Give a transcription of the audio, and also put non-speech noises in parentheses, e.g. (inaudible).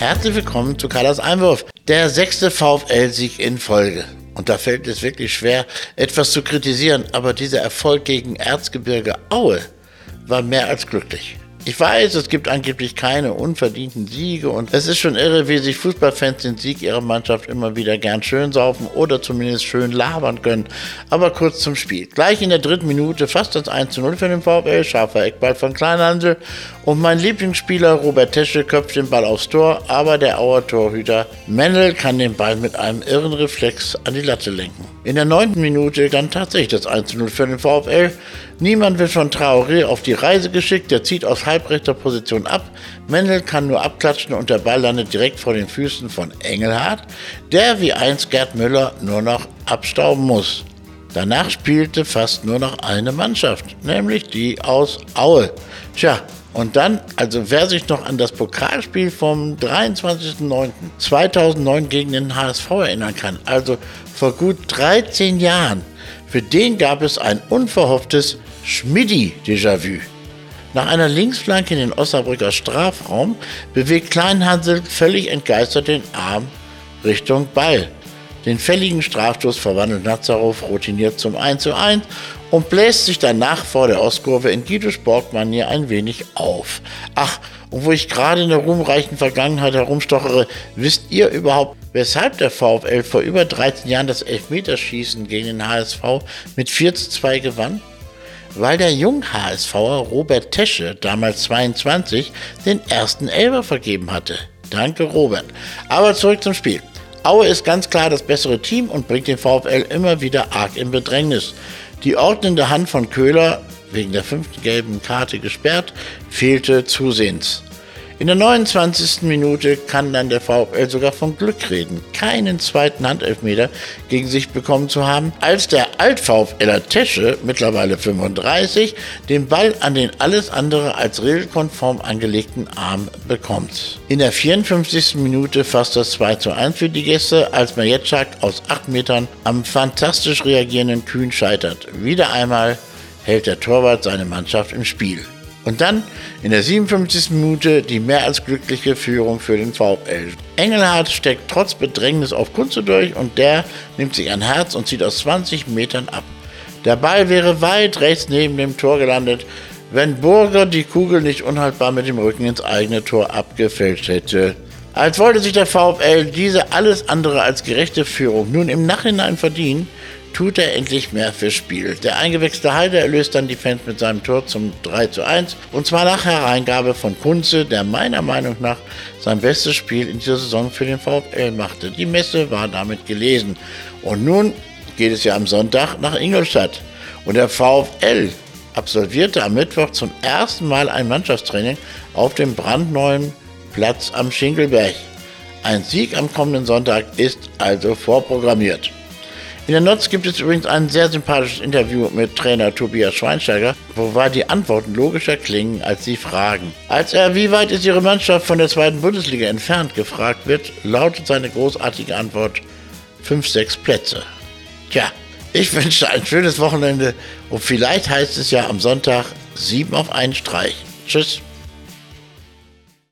Herzlich willkommen zu Carlas Einwurf. Der sechste VfL-Sieg in Folge. Und da fällt es wirklich schwer, etwas zu kritisieren, aber dieser Erfolg gegen Erzgebirge Aue war mehr als glücklich. Ich weiß, es gibt angeblich keine unverdienten Siege und es ist schon irre, wie sich Fußballfans den Sieg ihrer Mannschaft immer wieder gern schön saufen oder zumindest schön labern können. Aber kurz zum Spiel. Gleich in der dritten Minute fast das 1 zu 0 für den VfL, scharfer Eckball von Kleinhandel und mein Lieblingsspieler Robert Tesche köpft den Ball aufs Tor, aber der Auer Torhüter Mendel kann den Ball mit einem irren Reflex an die Latte lenken. In der neunten Minute dann tatsächlich das 1 0 für den VfL. Niemand wird von Traoré auf die Reise geschickt, der zieht aus halbrechter Position ab. Mendel kann nur abklatschen und der Ball landet direkt vor den Füßen von Engelhardt, der wie einst Gerd Müller nur noch abstauben muss. Danach spielte fast nur noch eine Mannschaft, nämlich die aus Aue. Tja, und dann, also wer sich noch an das Pokalspiel vom 23.09.2009 gegen den HSV erinnern kann, also vor gut 13 Jahren, für den gab es ein unverhofftes Schmidti-Déjà-vu. Nach einer Linksflanke in den Osnabrücker Strafraum bewegt Kleinhansel völlig entgeistert den Arm Richtung Ball. Den fälligen Strafstoß verwandelt Nazarov routiniert zum 1:1 und bläst sich danach vor der Ostkurve in Guido Sportmanier ein wenig auf. Ach, und wo ich gerade in der ruhmreichen Vergangenheit herumstochere, wisst ihr überhaupt, weshalb der VfL vor über 13 Jahren das Elfmeterschießen gegen den HSV mit 4 zu 2 gewann? Weil der Jung-HSVer Robert Tesche, damals 22, den ersten Elber vergeben hatte. Danke, Robert. Aber zurück zum Spiel. Aue ist ganz klar das bessere Team und bringt den VfL immer wieder arg in Bedrängnis. Die ordnende Hand von Köhler, wegen der fünften gelben Karte gesperrt, fehlte zusehends. In der 29. Minute kann dann der VfL sogar von Glück reden, keinen zweiten Handelfmeter gegen sich bekommen zu haben, als der Alt-VfLer Tesche, mittlerweile 35, den Ball an den alles andere als regelkonform angelegten Arm bekommt. In der 54. Minute fasst das 2 zu 1 für die Gäste, als Majetschak aus 8 Metern am fantastisch reagierenden Kühn scheitert. Wieder einmal hält der Torwart seine Mannschaft im Spiel. Und dann in der 57. Minute die mehr als glückliche Führung für den VfL. Engelhardt steckt trotz Bedrängnis auf Kunze durch und der nimmt sich ein Herz und zieht aus 20 Metern ab. Der Ball wäre weit rechts neben dem Tor gelandet, wenn Burger die Kugel nicht unhaltbar mit dem Rücken ins eigene Tor abgefälscht hätte. Als wollte sich der VfL diese alles andere als gerechte Führung nun im Nachhinein verdienen, tut er endlich mehr fürs Spiel. Der eingewechselte Heide erlöst dann die Fans mit seinem Tor zum 3 zu 1 und zwar nach Hereingabe von Kunze, der meiner Meinung nach sein bestes Spiel in dieser Saison für den VfL machte. Die Messe war damit gelesen. Und nun geht es ja am Sonntag nach Ingolstadt. Und der VfL absolvierte am Mittwoch zum ersten Mal ein Mannschaftstraining auf dem brandneuen Platz am Schinkelberg. Ein Sieg am kommenden Sonntag ist also vorprogrammiert. In der Notz gibt es übrigens ein sehr sympathisches Interview mit Trainer Tobias Schweinsteiger, wobei die Antworten logischer klingen als die Fragen. Als er, wie weit ist Ihre Mannschaft von der zweiten Bundesliga entfernt, gefragt wird, lautet seine großartige Antwort 5, 6 Plätze. Tja, ich (laughs) wünsche ein schönes Wochenende und vielleicht heißt es ja am Sonntag 7 auf einen Streich. Tschüss.